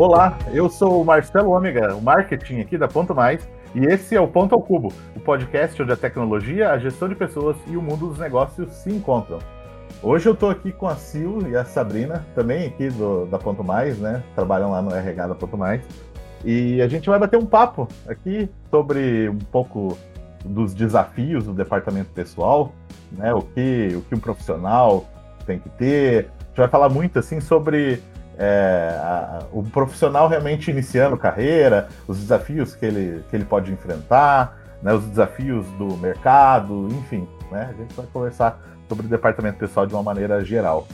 Olá, eu sou o Marcelo Ômega, o marketing aqui da Ponto Mais, e esse é o Ponto ao Cubo, o podcast onde a tecnologia, a gestão de pessoas e o mundo dos negócios se encontram. Hoje eu estou aqui com a Sil e a Sabrina, também aqui do, da Ponto Mais, né? Trabalham lá no RH da Ponto Mais. E a gente vai bater um papo aqui sobre um pouco dos desafios do departamento pessoal, né? O que, o que um profissional tem que ter. A gente vai falar muito assim sobre é, a, o profissional realmente iniciando carreira, os desafios que ele, que ele pode enfrentar, né, os desafios do mercado, enfim. Né, a gente vai conversar sobre o departamento pessoal de uma maneira geral.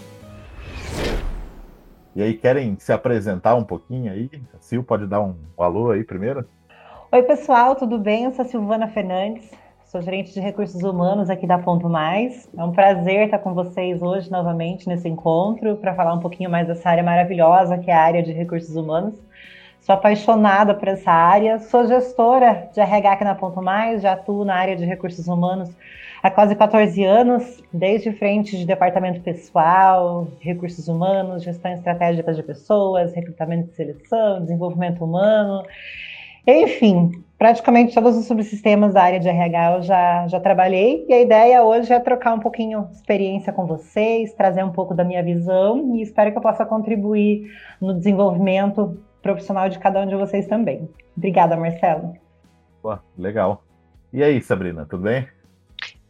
E aí, querem se apresentar um pouquinho aí? A Sil pode dar um alô aí primeiro? Oi, pessoal, tudo bem? Eu sou a Silvana Fernandes, sou gerente de recursos humanos aqui da Ponto Mais. É um prazer estar com vocês hoje novamente nesse encontro para falar um pouquinho mais dessa área maravilhosa que é a área de recursos humanos. Sou apaixonada por essa área, sou gestora de RH aqui na Ponto Mais, já atuo na área de recursos humanos há quase 14 anos, desde frente de departamento pessoal, recursos humanos, gestão estratégica de pessoas, recrutamento e seleção, desenvolvimento humano. Enfim, praticamente todos os subsistemas da área de RH eu já, já trabalhei e a ideia hoje é trocar um pouquinho de experiência com vocês, trazer um pouco da minha visão e espero que eu possa contribuir no desenvolvimento profissional de cada um de vocês também. Obrigada, Marcelo. Pô, legal. E aí, Sabrina, tudo bem?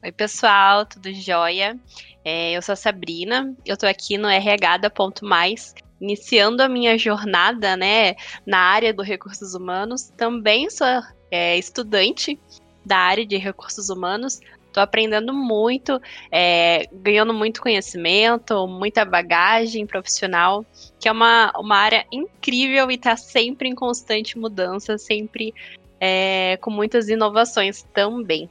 Oi, pessoal, tudo jóia? É, eu sou a Sabrina, eu tô aqui no RH da Ponto Mais, iniciando a minha jornada, né, na área do recursos humanos. Também sou é, estudante da área de recursos humanos. Estou aprendendo muito, é, ganhando muito conhecimento, muita bagagem profissional, que é uma, uma área incrível e está sempre em constante mudança, sempre é, com muitas inovações também.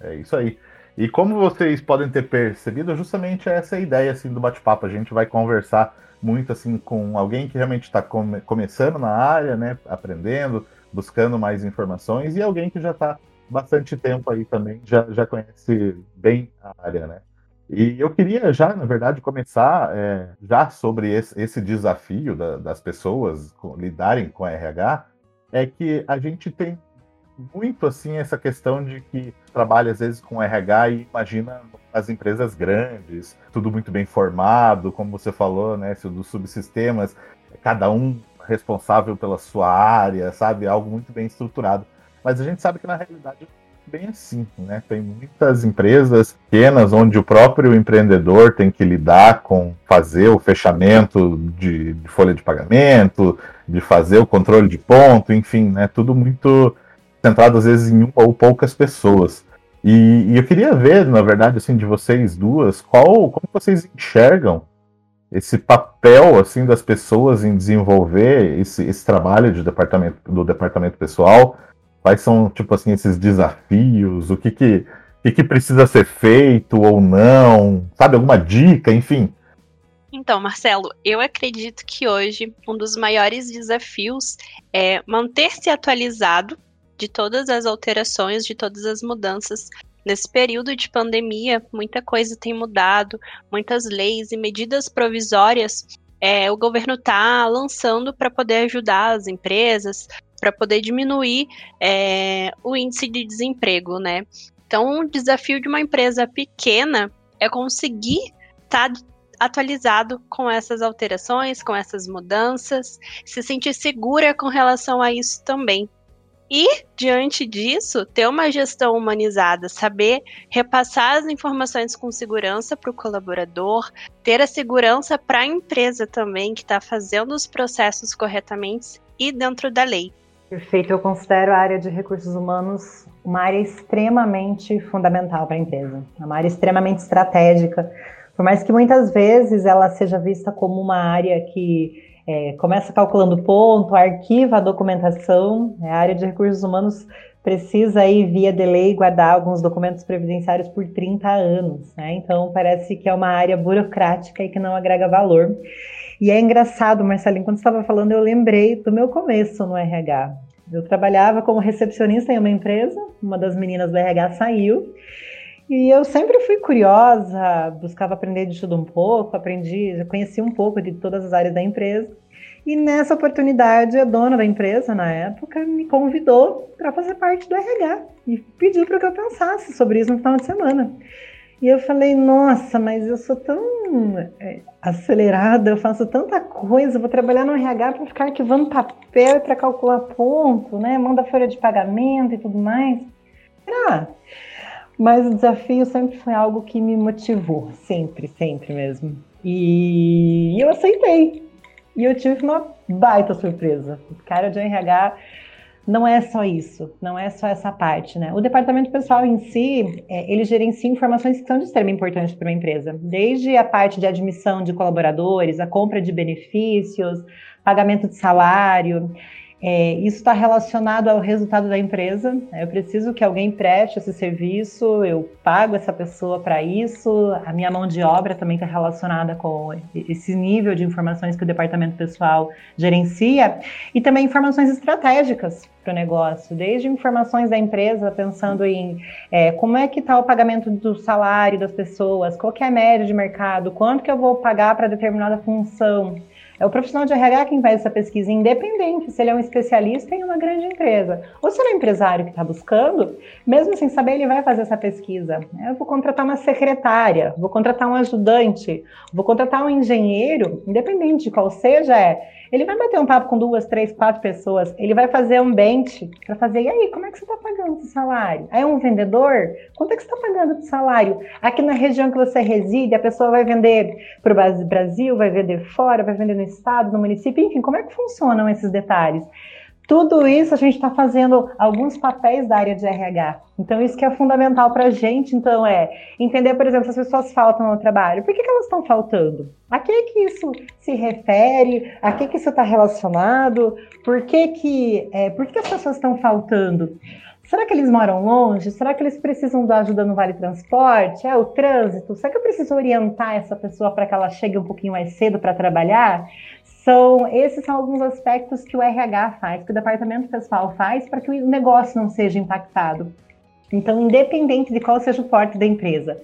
É isso aí. E como vocês podem ter percebido, justamente essa é a ideia assim, do bate-papo. A gente vai conversar muito assim com alguém que realmente está come começando na área, né, aprendendo, buscando mais informações, e alguém que já está bastante tempo aí também, já, já conhece bem a área, né. E eu queria já, na verdade, começar é, já sobre esse, esse desafio da, das pessoas lidarem com RH, é que a gente tem muito assim essa questão de que trabalha às vezes com RH e imagina as empresas grandes, tudo muito bem formado, como você falou, né, dos subsistemas, cada um responsável pela sua área, sabe, algo muito bem estruturado. Mas a gente sabe que na realidade é bem assim, né? Tem muitas empresas pequenas onde o próprio empreendedor tem que lidar com fazer o fechamento de, de folha de pagamento, de fazer o controle de ponto, enfim, né? Tudo muito centrado às vezes em uma ou poucas pessoas. E, e, eu queria ver, na verdade, assim, de vocês duas, qual, como vocês enxergam esse papel assim das pessoas em desenvolver esse, esse trabalho de departamento, do departamento pessoal? Quais são, tipo assim, esses desafios? O que que, que, que precisa ser feito ou não? Sabe, alguma dica, enfim? Então, Marcelo, eu acredito que hoje um dos maiores desafios é manter-se atualizado de todas as alterações, de todas as mudanças. Nesse período de pandemia, muita coisa tem mudado, muitas leis e medidas provisórias é, o governo está lançando para poder ajudar as empresas, para poder diminuir é, o índice de desemprego, né? Então, o desafio de uma empresa pequena é conseguir estar tá atualizado com essas alterações, com essas mudanças, se sentir segura com relação a isso também. E, diante disso, ter uma gestão humanizada, saber repassar as informações com segurança para o colaborador, ter a segurança para a empresa também, que está fazendo os processos corretamente e dentro da lei. Perfeito, eu considero a área de recursos humanos uma área extremamente fundamental para a empresa, uma área extremamente estratégica, por mais que muitas vezes ela seja vista como uma área que é, começa calculando ponto, arquiva a documentação. Né? A área de recursos humanos precisa aí, via delay, guardar alguns documentos previdenciários por 30 anos. Né? Então, parece que é uma área burocrática e que não agrega valor. E é engraçado, Marcelinho, quando você estava falando, eu lembrei do meu começo no RH. Eu trabalhava como recepcionista em uma empresa, uma das meninas do RH saiu, e eu sempre fui curiosa, buscava aprender de tudo um pouco, aprendi, já conheci um pouco de todas as áreas da empresa. E nessa oportunidade, a dona da empresa, na época, me convidou para fazer parte do RH e pediu para que eu pensasse sobre isso no final de semana. E eu falei, nossa, mas eu sou tão é, acelerada, eu faço tanta coisa, vou trabalhar no RH para ficar arquivando papel para calcular ponto, né? Manda folha de pagamento e tudo mais. Ah, mas o desafio sempre foi algo que me motivou, sempre, sempre mesmo. E eu aceitei. E eu tive uma baita surpresa. O cara de RH não é só isso, não é só essa parte, né? O departamento pessoal em si, é, ele gerencia informações que são de extrema importância para uma empresa, desde a parte de admissão de colaboradores, a compra de benefícios, pagamento de salário, é, isso está relacionado ao resultado da empresa. Né? Eu preciso que alguém preste esse serviço, eu pago essa pessoa para isso. A minha mão de obra também está relacionada com esse nível de informações que o departamento pessoal gerencia e também informações estratégicas para o negócio, desde informações da empresa, pensando em é, como é que está o pagamento do salário das pessoas, qual que é a média de mercado, quanto que eu vou pagar para determinada função. É o profissional de RH quem faz essa pesquisa, independente se ele é um especialista em uma grande empresa ou se ele é um empresário que está buscando, mesmo sem saber, ele vai fazer essa pesquisa. Eu vou contratar uma secretária, vou contratar um ajudante, vou contratar um engenheiro, independente de qual seja, é ele vai bater um papo com duas, três, quatro pessoas, ele vai fazer um bench para fazer, e aí, como é que você está pagando esse salário? Aí um vendedor, quanto é que você está pagando de salário? Aqui na região que você reside, a pessoa vai vender para o Brasil, vai vender fora, vai vender no estado, no município, enfim, como é que funcionam esses detalhes? Tudo isso a gente está fazendo alguns papéis da área de RH. Então, isso que é fundamental para a gente, então, é entender, por exemplo, se as pessoas faltam no trabalho, por que, que elas estão faltando? A que que isso se refere? A que que isso está relacionado? Por que que, é, por que as pessoas estão faltando? Será que eles moram longe? Será que eles precisam da ajuda no Vale Transporte? É o trânsito? Será que eu preciso orientar essa pessoa para que ela chegue um pouquinho mais cedo para trabalhar? São, esses são alguns aspectos que o RH faz, que o departamento pessoal faz para que o negócio não seja impactado. Então, independente de qual seja o porte da empresa,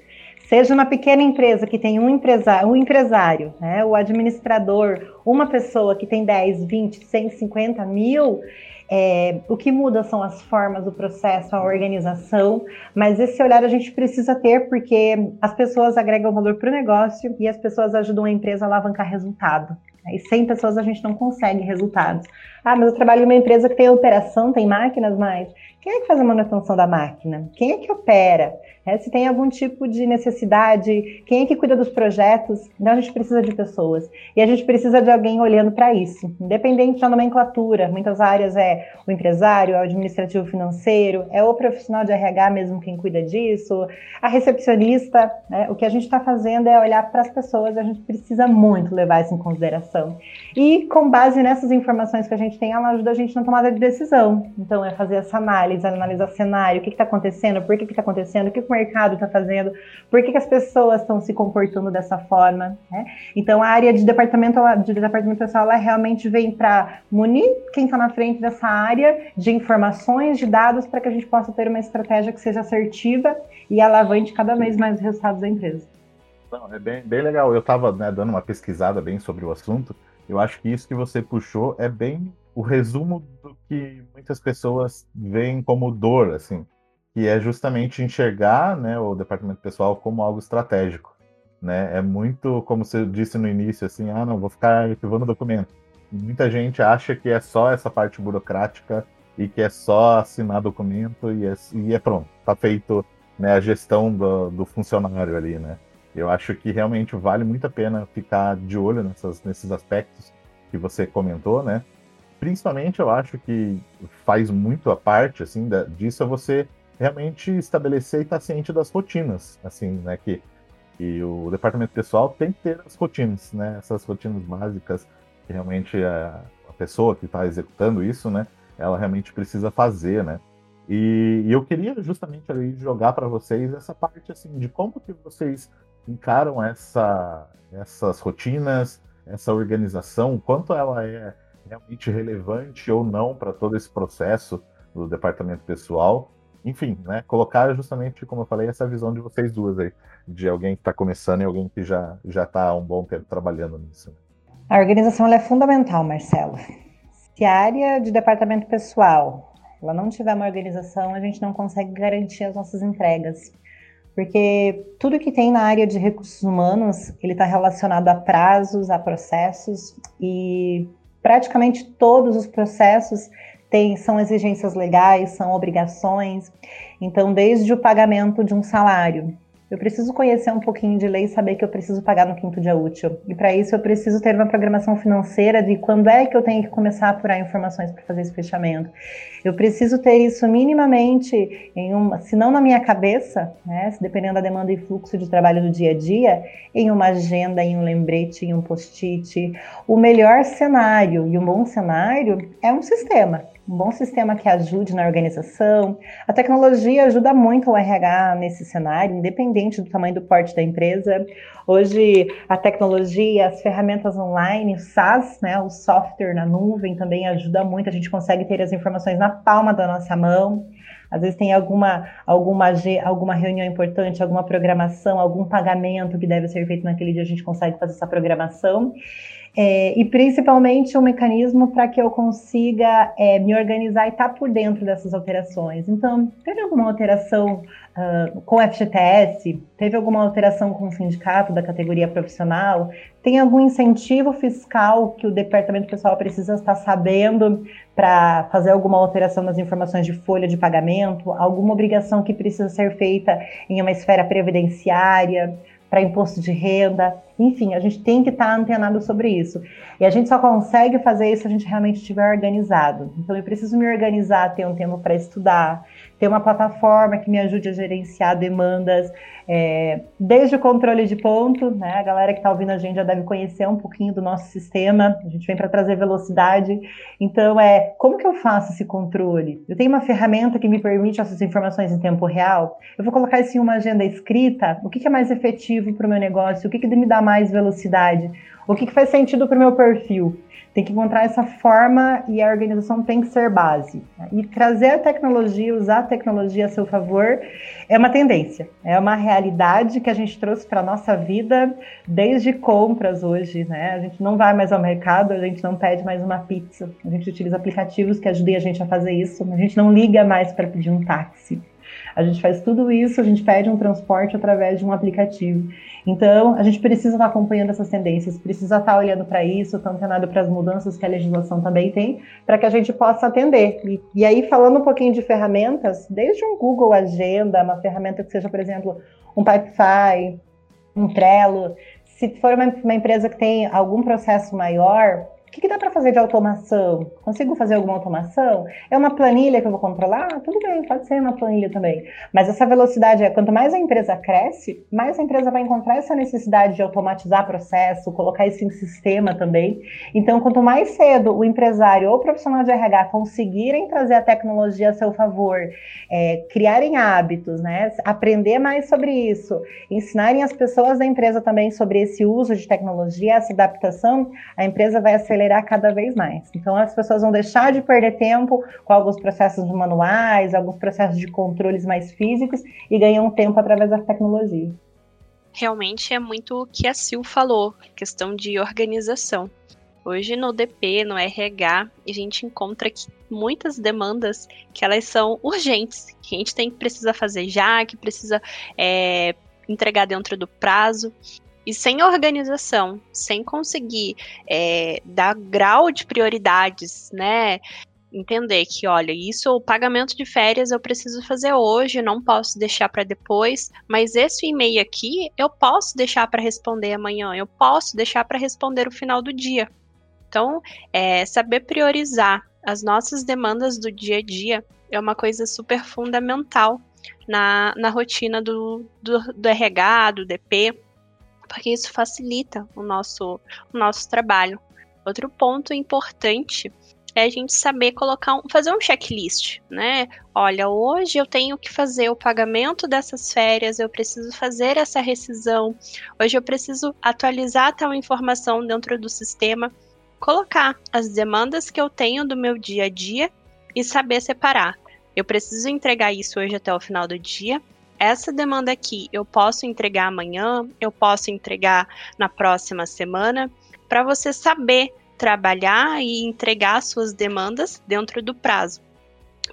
seja uma pequena empresa que tem um empresário, um empresário né, o administrador, uma pessoa que tem 10, 20, 150 mil, é, o que muda são as formas, o processo, a organização, mas esse olhar a gente precisa ter porque as pessoas agregam valor para o negócio e as pessoas ajudam a empresa a alavancar resultado. E sem pessoas a gente não consegue resultados. Ah, mas eu trabalho em uma empresa que tem operação, tem máquinas, mas quem é que faz a manutenção da máquina? Quem é que opera? É, se tem algum tipo de necessidade, quem é que cuida dos projetos? Então a gente precisa de pessoas. E a gente precisa de alguém olhando para isso, independente da nomenclatura. Muitas áreas é o empresário, é o administrativo financeiro, é o profissional de RH mesmo quem cuida disso, a recepcionista. Né? O que a gente está fazendo é olhar para as pessoas, a gente precisa muito levar isso em consideração. E com base nessas informações que a gente tem, ela ajuda a gente na tomada de decisão. Então é fazer essa análise, analisar cenário, o que está acontecendo, por que está acontecendo, o que, que mercado está fazendo, por que, que as pessoas estão se comportando dessa forma. Né? Então, a área de departamento, de departamento pessoal, ela realmente vem para munir quem está na frente dessa área de informações, de dados, para que a gente possa ter uma estratégia que seja assertiva e alavante cada vez mais os resultados da empresa. Não, é bem, bem legal. Eu estava né, dando uma pesquisada bem sobre o assunto. Eu acho que isso que você puxou é bem o resumo do que muitas pessoas veem como dor, assim que é justamente enxergar né, o departamento pessoal como algo estratégico. Né? É muito, como você disse no início, assim, ah, não, vou ficar arquivando documento. Muita gente acha que é só essa parte burocrática e que é só assinar documento e é, e é pronto, está feito né, a gestão do, do, funcionário ali, né? Eu acho que realmente vale muito a pena ficar de olho nessas, nesses aspectos que você comentou, né? Principalmente eu acho que faz muito a parte assim da, disso é você realmente estabelecer e estar ciente das rotinas, assim, né, que, que o departamento pessoal tem que ter as rotinas, né, essas rotinas básicas que realmente a, a pessoa que está executando isso, né, ela realmente precisa fazer, né. E, e eu queria justamente ali jogar para vocês essa parte assim de como que vocês encaram essa, essas rotinas, essa organização, quanto ela é realmente relevante ou não para todo esse processo do departamento pessoal enfim, né, colocar justamente, como eu falei, essa visão de vocês duas aí, de alguém que está começando e alguém que já já está há um bom tempo trabalhando nisso. Né? A organização é fundamental, Marcelo. Se a área de departamento pessoal ela não tiver uma organização, a gente não consegue garantir as nossas entregas. Porque tudo que tem na área de recursos humanos, ele está relacionado a prazos, a processos, e praticamente todos os processos têm, são exigências legais, são obrigações. Então, desde o pagamento de um salário, eu preciso conhecer um pouquinho de lei e saber que eu preciso pagar no quinto dia útil. E para isso eu preciso ter uma programação financeira de quando é que eu tenho que começar a apurar informações para fazer esse fechamento. Eu preciso ter isso minimamente em uma, se não na minha cabeça, né, dependendo da demanda e fluxo de trabalho do dia a dia, em uma agenda, em um lembrete, em um post-it. O melhor cenário e um bom cenário é um sistema um bom sistema que ajude na organização. A tecnologia ajuda muito o RH nesse cenário, independente do tamanho do porte da empresa. Hoje, a tecnologia, as ferramentas online, o SaaS, né, o software na nuvem também ajuda muito. A gente consegue ter as informações na palma da nossa mão. Às vezes tem alguma, alguma, alguma reunião importante, alguma programação, algum pagamento que deve ser feito naquele dia, a gente consegue fazer essa programação. É, e principalmente um mecanismo para que eu consiga é, me organizar e estar tá por dentro dessas alterações. Então, teve alguma alteração uh, com o FGTS? Teve alguma alteração com o sindicato da categoria profissional? Tem algum incentivo fiscal que o departamento pessoal precisa estar sabendo para fazer alguma alteração nas informações de folha de pagamento? Alguma obrigação que precisa ser feita em uma esfera previdenciária? Para imposto de renda, enfim, a gente tem que estar tá antenado sobre isso. E a gente só consegue fazer isso se a gente realmente estiver organizado. Então, eu preciso me organizar, ter um tempo para estudar, ter uma plataforma que me ajude a gerenciar demandas, é, desde o controle de ponto, né? A galera que está ouvindo a gente já deve conhecer um pouquinho do nosso sistema. A gente vem para trazer velocidade. Então, é como que eu faço esse controle? Eu tenho uma ferramenta que me permite essas informações em tempo real. Eu vou colocar isso em uma agenda escrita. O que, que é mais efetivo para o meu negócio? O que, que me dá mais velocidade? O que, que faz sentido para o meu perfil? Tem que encontrar essa forma e a organização tem que ser base. Né? E trazer a tecnologia, usar a tecnologia a seu favor, é uma tendência, é uma realidade que a gente trouxe para a nossa vida desde compras hoje. Né? A gente não vai mais ao mercado, a gente não pede mais uma pizza, a gente utiliza aplicativos que ajudem a gente a fazer isso, a gente não liga mais para pedir um táxi. A gente faz tudo isso, a gente pede um transporte através de um aplicativo. Então, a gente precisa estar acompanhando essas tendências, precisa estar olhando para isso, estar antenado para as mudanças que a legislação também tem, para que a gente possa atender. E, e, aí, falando um pouquinho de ferramentas, desde um Google Agenda, uma ferramenta que seja, por exemplo, um Pipefy, um Trello, se for uma, uma empresa que tem algum processo maior, o que, que dá para fazer de automação? Consigo fazer alguma automação? É uma planilha que eu vou controlar? Tudo bem, pode ser uma planilha também. Mas essa velocidade é quanto mais a empresa cresce, mais a empresa vai encontrar essa necessidade de automatizar processo, colocar isso em sistema também. Então, quanto mais cedo o empresário ou o profissional de RH conseguirem trazer a tecnologia a seu favor, é, criarem hábitos, né, aprender mais sobre isso, ensinarem as pessoas da empresa também sobre esse uso de tecnologia, essa adaptação, a empresa vai acelerar acelerar cada vez mais. Então, as pessoas vão deixar de perder tempo com alguns processos manuais, alguns processos de controles mais físicos e ganham tempo através da tecnologia. Realmente é muito o que a Sil falou, questão de organização. Hoje no DP, no RH, a gente encontra que muitas demandas que elas são urgentes, que a gente tem que precisa fazer já, que precisa é, entregar dentro do prazo. E sem organização, sem conseguir é, dar grau de prioridades, né? Entender que, olha, isso, o pagamento de férias eu preciso fazer hoje, não posso deixar para depois, mas esse e-mail aqui eu posso deixar para responder amanhã, eu posso deixar para responder no final do dia. Então, é, saber priorizar as nossas demandas do dia a dia é uma coisa super fundamental na, na rotina do, do, do RH, do DP porque isso facilita o nosso, o nosso trabalho. Outro ponto importante é a gente saber colocar um, fazer um checklist, né? Olha, hoje eu tenho que fazer o pagamento dessas férias, eu preciso fazer essa rescisão, hoje eu preciso atualizar tal informação dentro do sistema, colocar as demandas que eu tenho do meu dia a dia e saber separar. Eu preciso entregar isso hoje até o final do dia, essa demanda aqui eu posso entregar amanhã, eu posso entregar na próxima semana. para você saber trabalhar e entregar suas demandas dentro do prazo.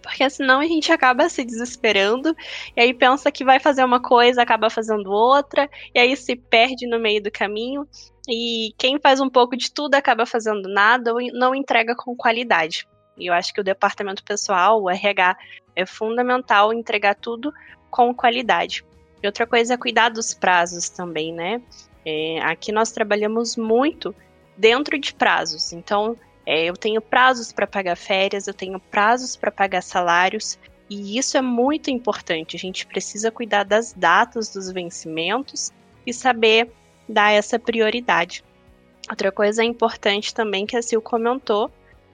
Porque senão a gente acaba se desesperando e aí pensa que vai fazer uma coisa, acaba fazendo outra, e aí se perde no meio do caminho. E quem faz um pouco de tudo acaba fazendo nada ou não entrega com qualidade. E eu acho que o departamento pessoal, o RH, é fundamental entregar tudo com qualidade. E outra coisa é cuidar dos prazos também, né? É, aqui nós trabalhamos muito dentro de prazos. Então, é, eu tenho prazos para pagar férias, eu tenho prazos para pagar salários, e isso é muito importante. A gente precisa cuidar das datas dos vencimentos e saber dar essa prioridade. Outra coisa importante também que a Sil comentou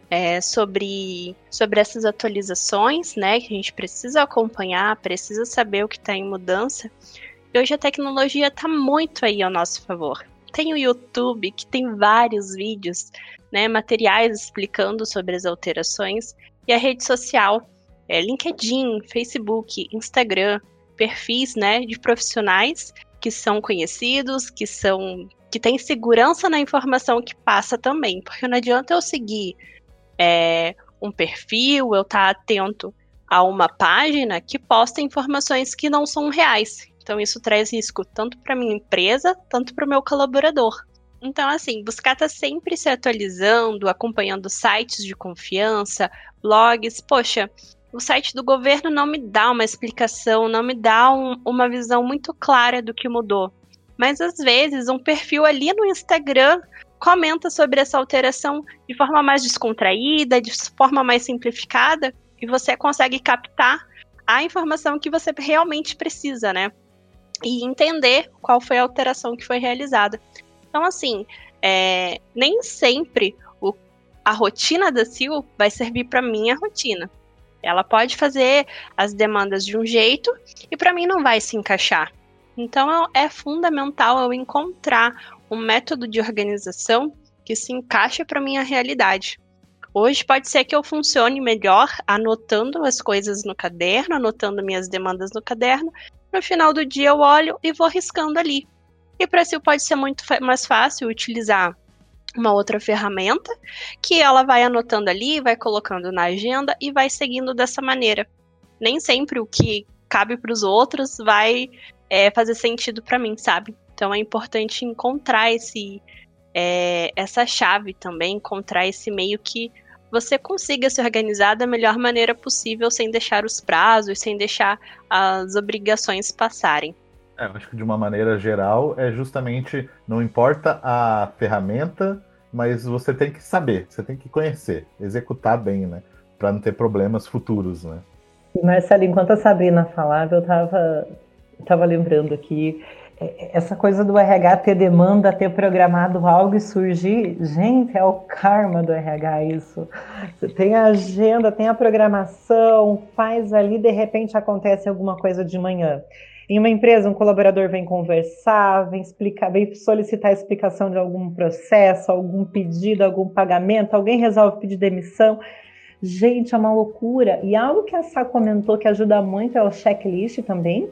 é sobre, sobre essas atualizações, né? Que a gente precisa acompanhar, precisa saber o que está em mudança. E hoje a tecnologia está muito aí ao nosso favor. Tem o YouTube, que tem vários vídeos, né, materiais explicando sobre as alterações, e a rede social, é, LinkedIn, Facebook, Instagram, perfis né, de profissionais que são conhecidos, que são que têm segurança na informação que passa também, porque não adianta eu seguir é, um perfil, eu estar tá atento a uma página que posta informações que não são reais. Então isso traz risco tanto para minha empresa, tanto para o meu colaborador. Então, assim, buscar estar tá sempre se atualizando, acompanhando sites de confiança, blogs. Poxa, o site do governo não me dá uma explicação, não me dá um, uma visão muito clara do que mudou. Mas às vezes um perfil ali no Instagram comenta sobre essa alteração de forma mais descontraída, de forma mais simplificada, e você consegue captar a informação que você realmente precisa, né? e entender qual foi a alteração que foi realizada. Então, assim, é, nem sempre o, a rotina da Sil vai servir para minha rotina. Ela pode fazer as demandas de um jeito e para mim não vai se encaixar. Então é fundamental eu encontrar um método de organização que se encaixe para minha realidade. Hoje pode ser que eu funcione melhor anotando as coisas no caderno, anotando minhas demandas no caderno, no final do dia eu olho e vou riscando ali. E para si pode ser muito mais fácil utilizar uma outra ferramenta que ela vai anotando ali, vai colocando na agenda e vai seguindo dessa maneira. Nem sempre o que cabe para os outros vai é, fazer sentido para mim, sabe? Então é importante encontrar esse é, essa chave também, encontrar esse meio que você consiga se organizar da melhor maneira possível, sem deixar os prazos, sem deixar as obrigações passarem. É, eu acho que de uma maneira geral é justamente não importa a ferramenta, mas você tem que saber, você tem que conhecer, executar bem, né? Para não ter problemas futuros, né? Marcelo, enquanto a Sabrina falava, eu estava tava lembrando aqui essa coisa do RH ter demanda, ter programado algo e surgir, gente, é o karma do RH isso. Você tem a agenda, tem a programação, faz ali, de repente acontece alguma coisa de manhã. Em uma empresa, um colaborador vem conversar, vem explicar, vem solicitar explicação de algum processo, algum pedido, algum pagamento, alguém resolve pedir demissão. Gente, é uma loucura. E algo que a Sá comentou que ajuda muito é o checklist também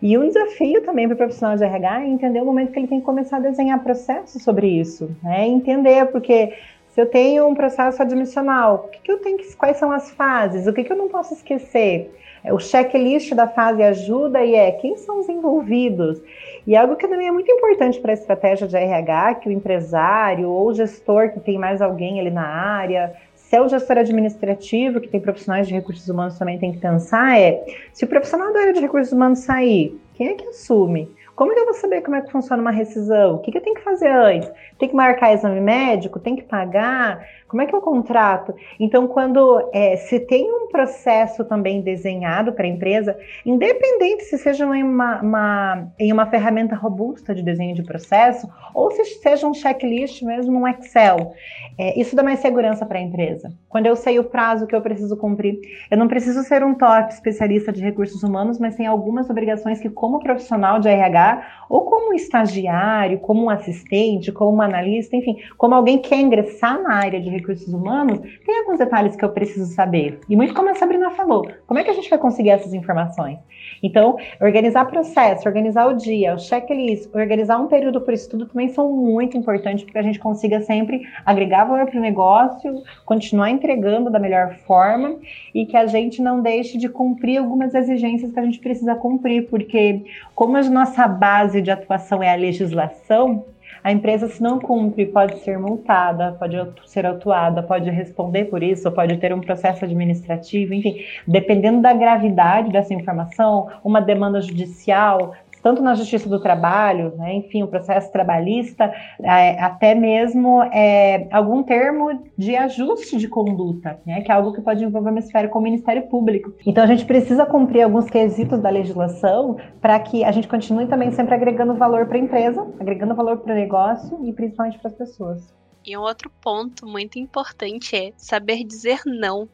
e um desafio também para o profissional de RH é entender o momento que ele tem que começar a desenhar processos sobre isso, né? Entender, porque se eu tenho um processo admissional, o que, que eu tenho que, quais são as fases, o que, que eu não posso esquecer? É, o checklist da fase ajuda e é quem são os envolvidos. E algo que também é muito importante para a estratégia de RH, que o empresário ou o gestor que tem mais alguém ali na área, se é o gestor administrativo, que tem profissionais de recursos humanos também tem que pensar, é se o profissional da área de recursos humanos sair, quem é que assume? Como que eu vou saber como é que funciona uma rescisão? O que, que eu tenho que fazer antes? Tem que marcar exame médico? Tem que pagar? Como é que é o contrato? Então, quando é, se tem um processo também desenhado para a empresa, independente se seja em uma, uma, em uma ferramenta robusta de desenho de processo, ou se seja um checklist mesmo no Excel, é, isso dá mais segurança para a empresa. Quando eu sei o prazo que eu preciso cumprir, eu não preciso ser um top especialista de recursos humanos, mas tem algumas obrigações que, como profissional de RH, ou como estagiário, como um assistente, como um analista, enfim, como alguém que quer ingressar na área de recursos humanos, tem alguns detalhes que eu preciso saber. E muito como a Sabrina falou, como é que a gente vai conseguir essas informações? Então, organizar processo, organizar o dia, o checklist, organizar um período por estudo também são muito importantes para que a gente consiga sempre agregar valor para o negócio, continuar entregando da melhor forma e que a gente não deixe de cumprir algumas exigências que a gente precisa cumprir, porque como a nossa base de atuação é a legislação, a empresa, se não cumpre, pode ser multada, pode ser autuada, pode responder por isso, pode ter um processo administrativo, enfim, dependendo da gravidade dessa informação, uma demanda judicial, tanto na Justiça do Trabalho, né, enfim, o processo trabalhista, é, até mesmo é, algum termo de ajuste de conduta, né, que é algo que pode envolver uma esfera com o Ministério Público. Então a gente precisa cumprir alguns quesitos da legislação para que a gente continue também sempre agregando valor para a empresa, agregando valor para o negócio e principalmente para as pessoas. E um outro ponto muito importante é saber dizer não.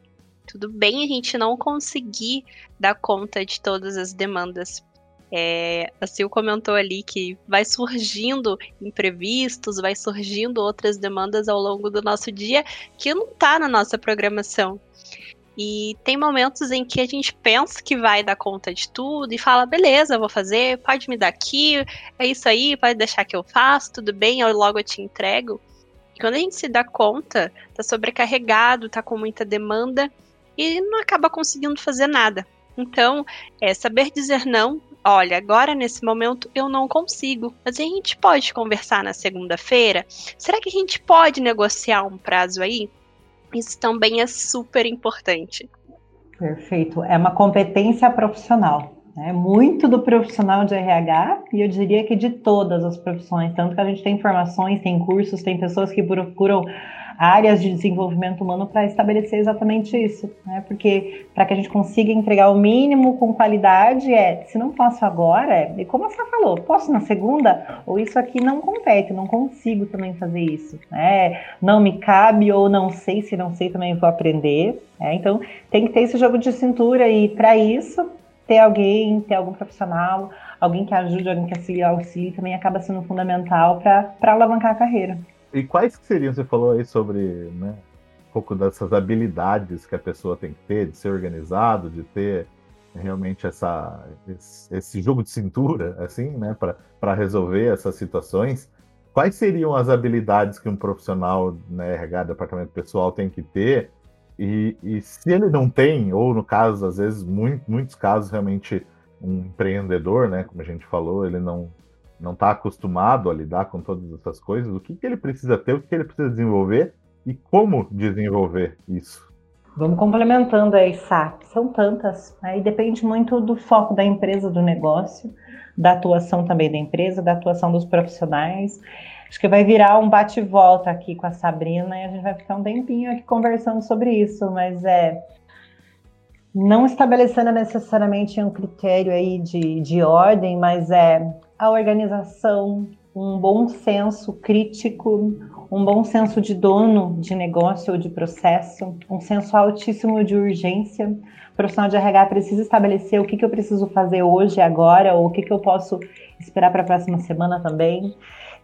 Tudo bem a gente não conseguir dar conta de todas as demandas, é, a Sil comentou ali que vai surgindo imprevistos, vai surgindo outras demandas ao longo do nosso dia que não está na nossa programação. E tem momentos em que a gente pensa que vai dar conta de tudo e fala, beleza, vou fazer, pode me dar aqui, é isso aí, pode deixar que eu faço, tudo bem, eu logo te entrego. E quando a gente se dá conta, tá sobrecarregado, tá com muita demanda e não acaba conseguindo fazer nada. Então, é saber dizer não olha, agora nesse momento eu não consigo, mas a gente pode conversar na segunda-feira? Será que a gente pode negociar um prazo aí? Isso também é super importante. Perfeito. É uma competência profissional. É muito do profissional de RH e eu diria que de todas as profissões. Tanto que a gente tem formações, tem cursos, tem pessoas que procuram áreas de desenvolvimento humano para estabelecer exatamente isso, né? Porque para que a gente consiga entregar o mínimo com qualidade é, se não posso agora, e como a Sá falou, posso na segunda, ou isso aqui não compete, não consigo também fazer isso, né? Não me cabe ou não sei, se não sei também vou aprender, né? Então tem que ter esse jogo de cintura e para isso ter alguém, ter algum profissional, alguém que ajude, alguém que auxilie também acaba sendo fundamental para alavancar a carreira. E quais que seriam, você falou aí sobre né, um pouco dessas habilidades que a pessoa tem que ter, de ser organizado, de ter realmente essa, esse, jogo de cintura, assim, né, para resolver essas situações. Quais seriam as habilidades que um profissional, né, RH, departamento pessoal tem que ter? E, e se ele não tem, ou no caso, às vezes, muito, muitos casos, realmente, um empreendedor, né, como a gente falou, ele não, não está acostumado a lidar com todas essas coisas, o que, que ele precisa ter, o que, que ele precisa desenvolver e como desenvolver isso. Vamos complementando aí, Sá. São tantas, aí né? depende muito do foco da empresa, do negócio, da atuação também da empresa, da atuação dos profissionais. Acho que vai virar um bate-volta aqui com a Sabrina e a gente vai ficar um tempinho aqui conversando sobre isso, mas é não estabelecendo necessariamente um critério aí de, de ordem, mas é a organização, um bom senso crítico, um bom senso de dono de negócio ou de processo, um senso altíssimo de urgência. O profissional de RH precisa estabelecer o que, que eu preciso fazer hoje, agora, ou o que, que eu posso esperar para a próxima semana também.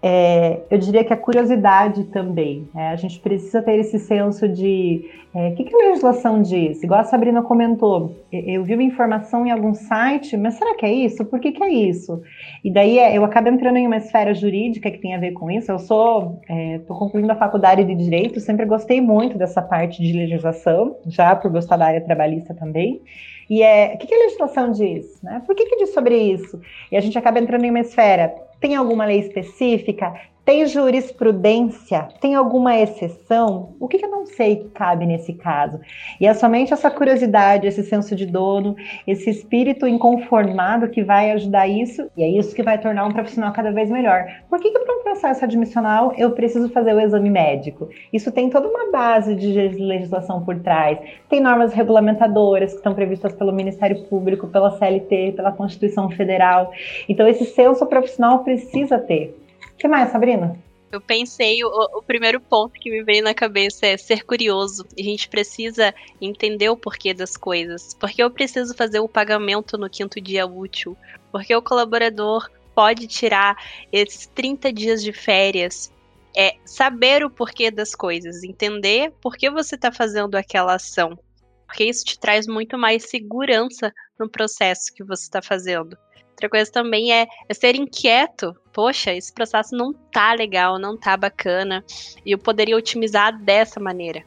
É, eu diria que a curiosidade também. Né? A gente precisa ter esse senso de é, o que, que, a legislação diz? Igual a Sabrina comentou, eu vi uma informação em algum site, mas será que é isso? Por que, que é isso? E daí é, eu acabo entrando em uma esfera jurídica que tem a ver com isso. Eu sou, estou é, concluindo a faculdade de Direito, sempre gostei muito dessa parte de legislação, já por gostar da área trabalhista também. E é, o que, que a legislação diz? Né? Por que, que diz sobre isso? E a gente acaba entrando em uma esfera tem alguma lei específica? Tem jurisprudência? Tem alguma exceção? O que, que eu não sei que cabe nesse caso? E é somente essa curiosidade, esse senso de dono, esse espírito inconformado que vai ajudar isso, e é isso que vai tornar um profissional cada vez melhor. Por que, que para um processo admissional eu preciso fazer o exame médico? Isso tem toda uma base de legislação por trás. Tem normas regulamentadoras que estão previstas pelo Ministério Público, pela CLT, pela Constituição Federal. Então, esse senso profissional precisa ter que mais, Sabrina? Eu pensei, o, o, primeiro ponto que me veio na cabeça é ser curioso. A gente precisa entender o porquê das coisas. Porque eu preciso fazer o pagamento no quinto dia útil. Porque o colaborador pode tirar esses 30 dias de férias. É saber o porquê das coisas, entender por que você está fazendo aquela ação. porque isso te traz muito mais segurança no processo que você está fazendo. Outra coisa também é, é, ser inquieto. Poxa, esse processo não tá legal, não tá bacana, e eu poderia otimizar dessa maneira.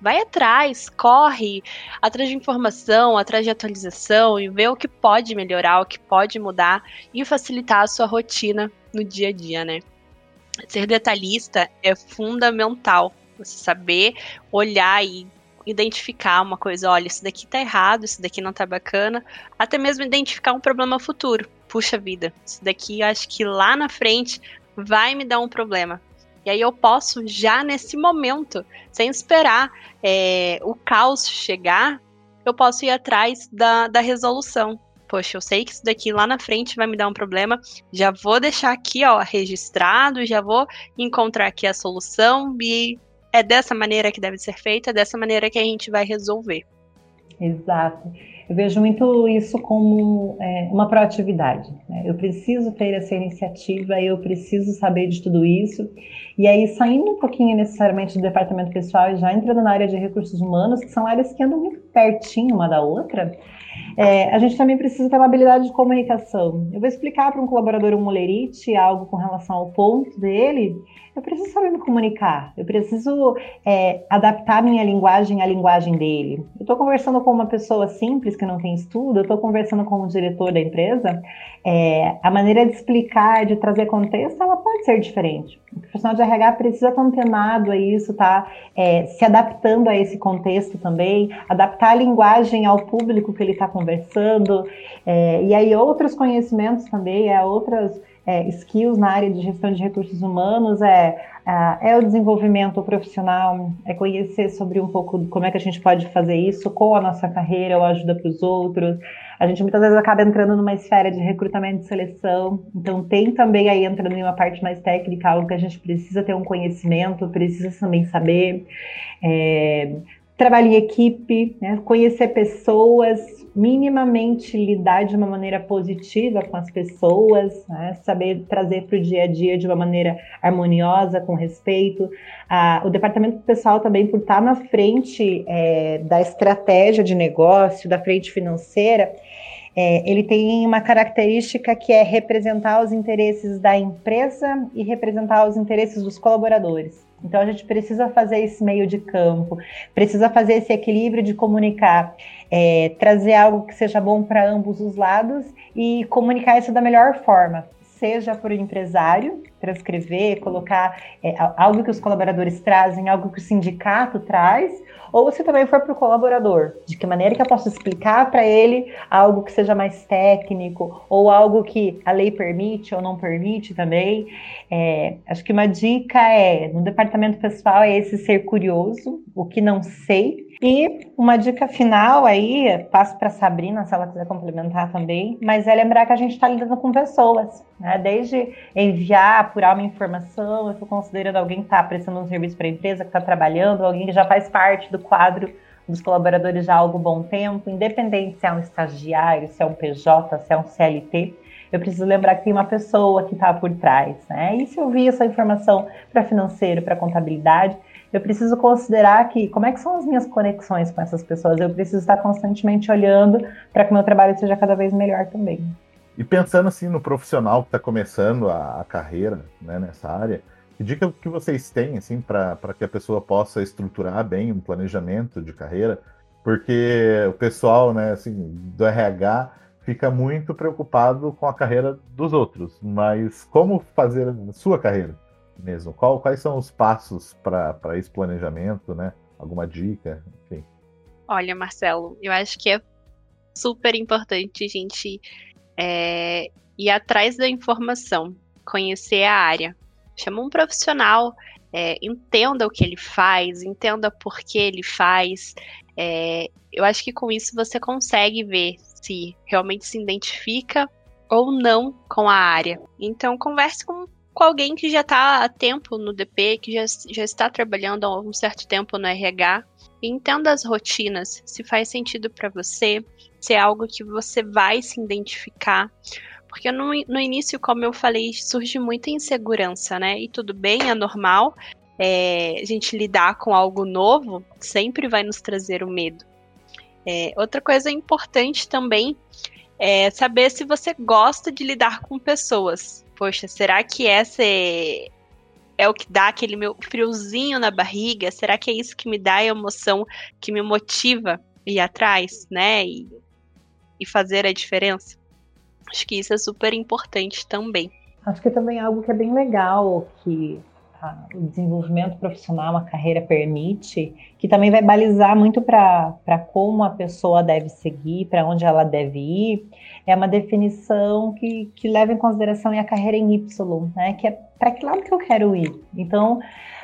Vai atrás, corre atrás de informação, atrás de atualização e vê o que pode melhorar, o que pode mudar e facilitar a sua rotina no dia a dia, né? Ser detalhista é fundamental. Você saber olhar e identificar uma coisa, olha, isso daqui tá errado, isso daqui não tá bacana, até mesmo identificar um problema futuro. Puxa vida, isso daqui acho que lá na frente vai me dar um problema. E aí eu posso, já nesse momento, sem esperar é, o caos chegar, eu posso ir atrás da, da resolução. Poxa, eu sei que isso daqui lá na frente vai me dar um problema, já vou deixar aqui, ó, registrado, já vou encontrar aqui a solução e é dessa maneira que deve ser feita, é dessa maneira que a gente vai resolver. Exato. Eu vejo muito isso como é, uma proatividade. Né? Eu preciso ter essa iniciativa, eu preciso saber de tudo isso. E aí, saindo um pouquinho necessariamente do departamento pessoal e já entrando na área de recursos humanos, que são áreas que andam muito pertinho uma da outra, é, a gente também precisa ter uma habilidade de comunicação. Eu vou explicar para um colaborador um molerite, algo com relação ao ponto dele, eu preciso saber me comunicar, eu preciso é, adaptar minha linguagem à linguagem dele. Eu estou conversando com uma pessoa simples que não tem estudo, eu estou conversando com o diretor da empresa, é, a maneira de explicar, de trazer contexto, ela pode ser diferente. O profissional de RH precisa estar antenado a isso, tá? É, se adaptando a esse contexto também, adaptar a linguagem ao público que ele está conversando, é, e aí outros conhecimentos também, é, outras é, skills na área de gestão de recursos humanos é, é, o desenvolvimento profissional, é conhecer sobre um pouco como é que a gente pode fazer isso com a nossa carreira ou ajuda para os outros. A gente muitas vezes acaba entrando numa esfera de recrutamento e seleção, então tem também aí entrando em uma parte mais técnica, algo que a gente precisa ter um conhecimento, precisa também saber. É, trabalho em equipe, né? conhecer pessoas, minimamente lidar de uma maneira positiva com as pessoas, né? saber trazer para o dia a dia de uma maneira harmoniosa, com respeito. Ah, o departamento pessoal também, por estar na frente é, da estratégia de negócio, da frente financeira, é, ele tem uma característica que é representar os interesses da empresa e representar os interesses dos colaboradores. Então a gente precisa fazer esse meio de campo, precisa fazer esse equilíbrio de comunicar, é, trazer algo que seja bom para ambos os lados e comunicar isso da melhor forma, seja o empresário transcrever, colocar é, algo que os colaboradores trazem, algo que o sindicato traz, ou se também for para o colaborador, de que maneira que eu posso explicar para ele algo que seja mais técnico, ou algo que a lei permite ou não permite também. É, acho que uma dica é, no departamento pessoal, é esse ser curioso, o que não sei, e uma dica final aí, passo para Sabrina, se ela quiser complementar também, mas é lembrar que a gente está lidando com pessoas, né? Desde enviar, apurar uma informação, eu estou considerando alguém que está prestando um serviço para a empresa, que está trabalhando, alguém que já faz parte do quadro dos colaboradores já há algum bom tempo, independente se é um estagiário, se é um PJ, se é um CLT, eu preciso lembrar que tem uma pessoa que está por trás, né? E se eu vi essa informação para financeiro, para contabilidade, eu preciso considerar que como é que são as minhas conexões com essas pessoas. Eu preciso estar constantemente olhando para que meu trabalho seja cada vez melhor também. E pensando assim no profissional que está começando a, a carreira né, nessa área, que dica que vocês têm assim para que a pessoa possa estruturar bem um planejamento de carreira? Porque o pessoal, né, assim, do RH fica muito preocupado com a carreira dos outros, mas como fazer a sua carreira? Mesmo? Qual, quais são os passos para esse planejamento, né? Alguma dica, enfim. Olha, Marcelo, eu acho que é super importante a gente é, ir atrás da informação, conhecer a área. Chama um profissional, é, entenda o que ele faz, entenda por que ele faz. É, eu acho que com isso você consegue ver se realmente se identifica ou não com a área. Então, converse com com alguém que já está há tempo no DP, que já, já está trabalhando há um certo tempo no RH. Entenda as rotinas, se faz sentido para você, se é algo que você vai se identificar. Porque no, no início, como eu falei, surge muita insegurança, né? E tudo bem, é normal. É, a gente lidar com algo novo sempre vai nos trazer o medo. É, outra coisa importante também é saber se você gosta de lidar com pessoas. Poxa, será que essa é, é o que dá aquele meu friozinho na barriga? Será que é isso que me dá a emoção que me motiva ir atrás, né? E, e fazer a diferença? Acho que isso é super importante também. Acho que também é algo que é bem legal que o desenvolvimento profissional, a carreira permite, que também vai balizar muito para como a pessoa deve seguir, para onde ela deve ir, é uma definição que, que leva em consideração a carreira em Y, né? Que é para que lado que eu quero ir. Então,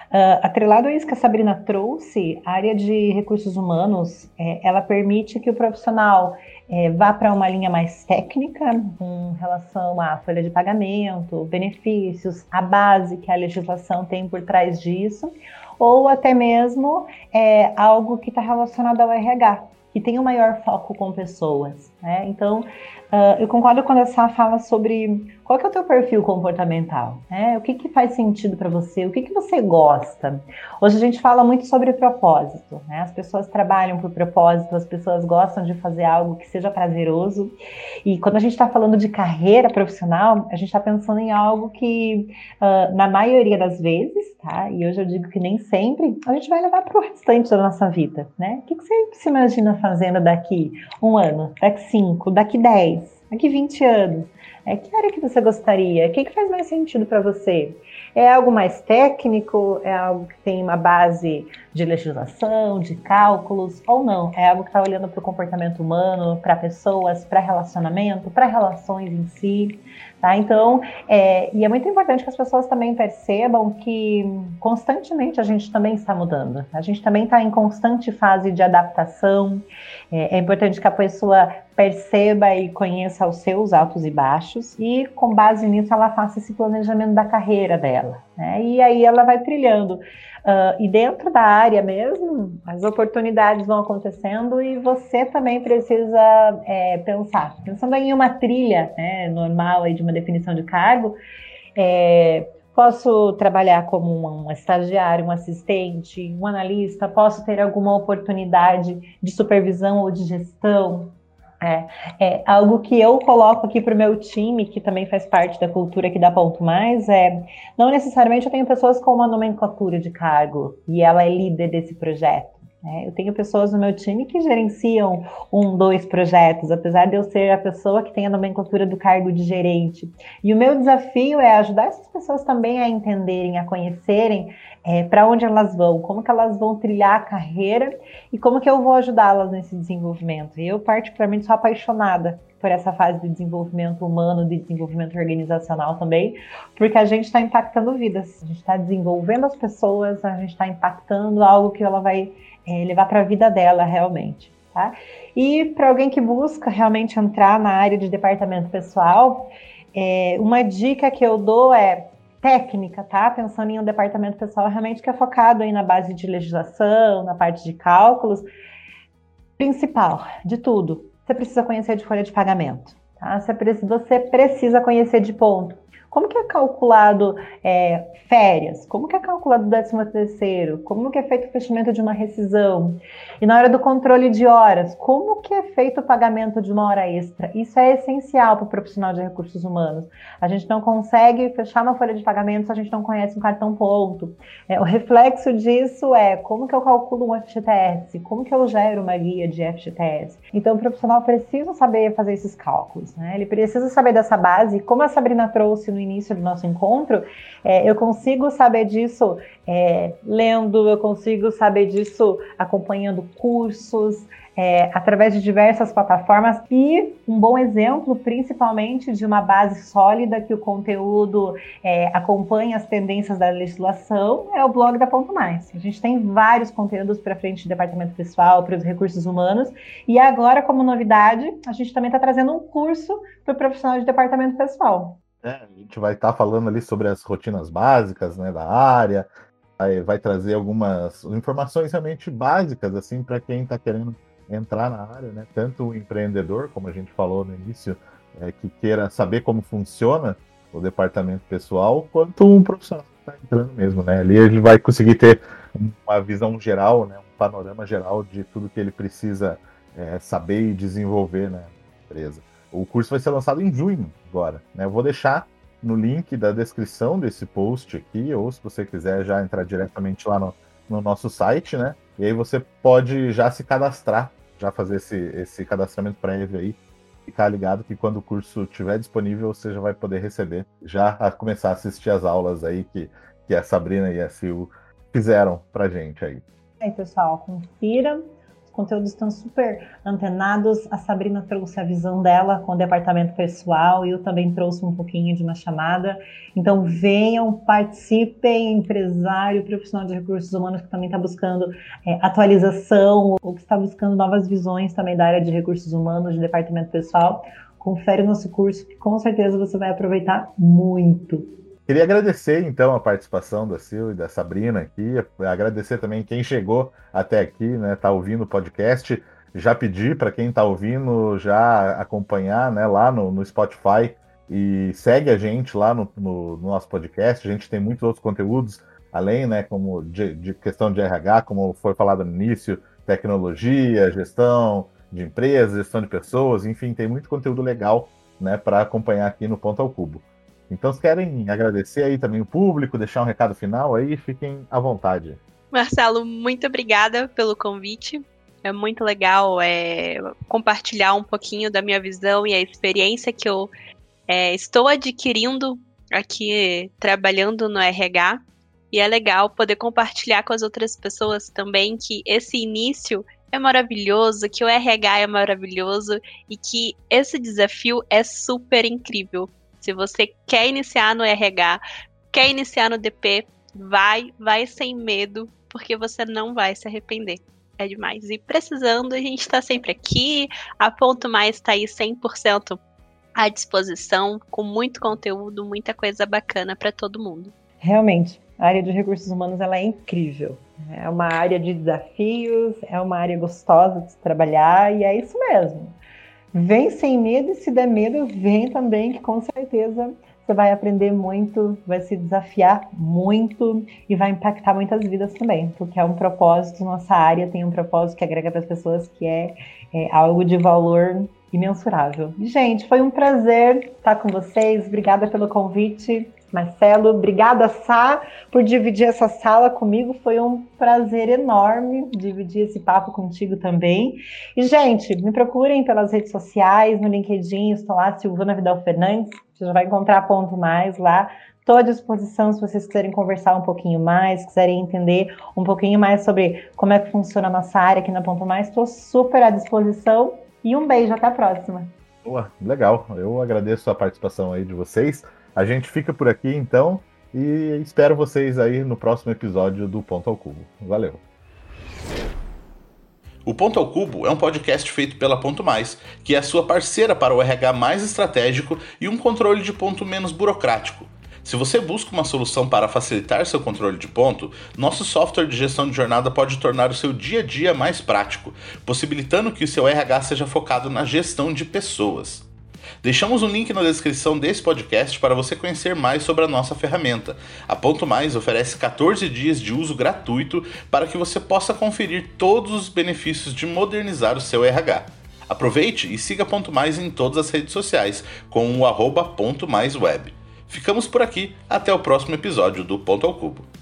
Uh, atrelado a isso que a Sabrina trouxe, a área de recursos humanos, é, ela permite que o profissional é, vá para uma linha mais técnica em relação à folha de pagamento, benefícios, a base que a legislação tem por trás disso, ou até mesmo é, algo que está relacionado ao RH, que tem um maior foco com pessoas. Né? Então, uh, eu concordo quando a Sá fala sobre qual que é o teu perfil comportamental, né? o que, que faz sentido para você, o que, que você gosta. Hoje a gente fala muito sobre propósito, né? as pessoas trabalham por propósito, as pessoas gostam de fazer algo que seja prazeroso, e quando a gente está falando de carreira profissional, a gente está pensando em algo que, uh, na maioria das vezes, tá? e hoje eu digo que nem sempre, a gente vai levar para o restante da nossa vida. Né? O que, que você se imagina fazendo daqui um ano, daqui 5, daqui 10, daqui 20 anos? É, que área que você gostaria? O que, que faz mais sentido para você? É algo mais técnico? É algo que tem uma base de legislação, de cálculos? Ou não? É algo que está olhando para o comportamento humano, para pessoas, para relacionamento, para relações em si? Tá? Então, é, e é muito importante que as pessoas também percebam que constantemente a gente também está mudando. A gente também está em constante fase de adaptação. É, é, importante que a pessoa perceba e conheça os seus altos e baixos e, com base nisso, ela faça esse planejamento da carreira dela. Né? E aí ela vai trilhando. Uh, e dentro da área mesmo, as oportunidades vão acontecendo e você também precisa é, pensar. Pensando em uma trilha né, normal aí de uma definição de cargo, é, posso trabalhar como um estagiário, um assistente, um analista, posso ter alguma oportunidade de supervisão ou de gestão, é, é, algo que eu coloco aqui para o meu time, que também faz parte da cultura aqui da Ponto Mais, é não necessariamente eu tenho pessoas com uma nomenclatura de cargo e ela é líder desse projeto. Né? Eu tenho pessoas no meu time que gerenciam um, dois projetos, apesar de eu ser a pessoa que tem a nomenclatura do cargo de gerente. E o meu desafio é ajudar essas pessoas também a entenderem, a conhecerem é, para onde elas vão, como que elas vão trilhar a carreira e como que eu vou ajudá-las nesse desenvolvimento. Eu, particularmente, sou apaixonada por essa fase de desenvolvimento humano, de desenvolvimento organizacional também, porque a gente está impactando vidas, a gente está desenvolvendo as pessoas, a gente está impactando algo que ela vai é, levar para a vida dela realmente. Tá? E para alguém que busca realmente entrar na área de departamento pessoal, é, uma dica que eu dou é técnica, tá? Pensando em um departamento pessoal realmente que é focado aí na base de legislação, na parte de cálculos. Principal de tudo, você precisa conhecer de folha de pagamento, tá? Você precisa conhecer de ponto. Como que é calculado é, férias? Como que é calculado o décimo terceiro? Como que é feito o fechamento de uma rescisão? E na hora do controle de horas, como que é feito o pagamento de uma hora extra? Isso é essencial para o profissional de recursos humanos. A gente não consegue fechar uma folha de pagamento se a gente não conhece um cartão ponto. É, o reflexo disso é como que eu calculo um FGTS? Como que eu gero uma guia de FGTS? Então o profissional precisa saber fazer esses cálculos, né? Ele precisa saber dessa base, como a Sabrina trouxe no início do nosso encontro, é, eu consigo saber disso é, lendo, eu consigo saber disso acompanhando cursos, é, através de diversas plataformas e um bom exemplo, principalmente, de uma base sólida que o conteúdo é, acompanha as tendências da legislação é o blog da Ponto Mais. A gente tem vários conteúdos para frente do departamento pessoal, para os recursos humanos e agora, como novidade, a gente também está trazendo um curso para o profissional de departamento pessoal. É, a gente vai estar tá falando ali sobre as rotinas básicas né, da área, vai, vai trazer algumas informações realmente básicas assim para quem está querendo entrar na área, né? Tanto o empreendedor, como a gente falou no início, é, que queira saber como funciona o departamento pessoal, quanto um profissional que está entrando mesmo, né? Ali ele vai conseguir ter uma visão geral, né? Um panorama geral de tudo que ele precisa é, saber e desenvolver né, a empresa. O curso vai ser lançado em junho agora. Né? Eu vou deixar no link da descrição desse post aqui, ou se você quiser já entrar diretamente lá no, no nosso site, né? E aí você pode já se cadastrar, já fazer esse, esse cadastramento prévio aí. Ficar ligado que quando o curso estiver disponível, você já vai poder receber, já a começar a assistir as aulas aí que, que a Sabrina e a Sil fizeram pra gente aí. Aí, pessoal, confira conteúdos estão super antenados. A Sabrina trouxe a visão dela com o departamento pessoal eu também trouxe um pouquinho de uma chamada. Então venham, participem, empresário, profissional de recursos humanos que também está buscando é, atualização ou que está buscando novas visões também da área de recursos humanos, de departamento pessoal. Confere o nosso curso que com certeza você vai aproveitar muito. Queria agradecer então a participação da Sil e da Sabrina aqui, agradecer também quem chegou até aqui, né, tá ouvindo o podcast. Já pedi para quem está ouvindo já acompanhar, né, lá no, no Spotify e segue a gente lá no, no, no, nosso podcast. A gente tem muitos outros conteúdos além, né, como de, de questão de RH, como foi falado no início, tecnologia, gestão de empresas, gestão de pessoas, enfim, tem muito conteúdo legal, né, para acompanhar aqui no Ponto ao Cubo. Então, se querem agradecer aí também o público, deixar um recado final aí, fiquem à vontade. Marcelo, muito obrigada pelo convite. É muito legal é, compartilhar um pouquinho da minha visão e a experiência que eu é, estou adquirindo aqui trabalhando no RH. E é legal poder compartilhar com as outras pessoas também que esse início é maravilhoso, que o RH é maravilhoso e que esse desafio é super incrível. Se você quer iniciar no RH, quer iniciar no DP, vai, vai sem medo, porque você não vai se arrepender. É demais. E precisando, a gente está sempre aqui. A Ponto Mais está aí 100% à disposição, com muito conteúdo, muita coisa bacana para todo mundo. Realmente, a área de recursos humanos ela é incrível. É uma área de desafios, é uma área gostosa de se trabalhar e é isso mesmo. Vem sem medo e se der medo, vem também, que com certeza você vai aprender muito, vai se desafiar muito e vai impactar muitas vidas também, porque é um propósito, nossa área tem um propósito que agrega para as pessoas que é, é algo de valor imensurável. Gente, foi um prazer estar com vocês, obrigada pelo convite. Marcelo, obrigada, Sá, por dividir essa sala comigo. Foi um prazer enorme dividir esse papo contigo também. E, gente, me procurem pelas redes sociais, no LinkedIn, estou lá, Silvana Vidal Fernandes. Você já vai encontrar ponto mais lá. Estou à disposição se vocês quiserem conversar um pouquinho mais, quiserem entender um pouquinho mais sobre como é que funciona a nossa área aqui na Ponto Mais. Estou super à disposição. E um beijo, até a próxima. Boa, legal. Eu agradeço a participação aí de vocês. A gente fica por aqui então e espero vocês aí no próximo episódio do Ponto ao Cubo. Valeu! O Ponto ao Cubo é um podcast feito pela Ponto Mais, que é a sua parceira para o RH mais estratégico e um controle de ponto menos burocrático. Se você busca uma solução para facilitar seu controle de ponto, nosso software de gestão de jornada pode tornar o seu dia a dia mais prático, possibilitando que o seu RH seja focado na gestão de pessoas. Deixamos um link na descrição desse podcast para você conhecer mais sobre a nossa ferramenta. A Ponto Mais oferece 14 dias de uso gratuito para que você possa conferir todos os benefícios de modernizar o seu RH. Aproveite e siga Ponto Mais em todas as redes sociais com o arroba. Ficamos por aqui, até o próximo episódio do Ponto ao Cubo.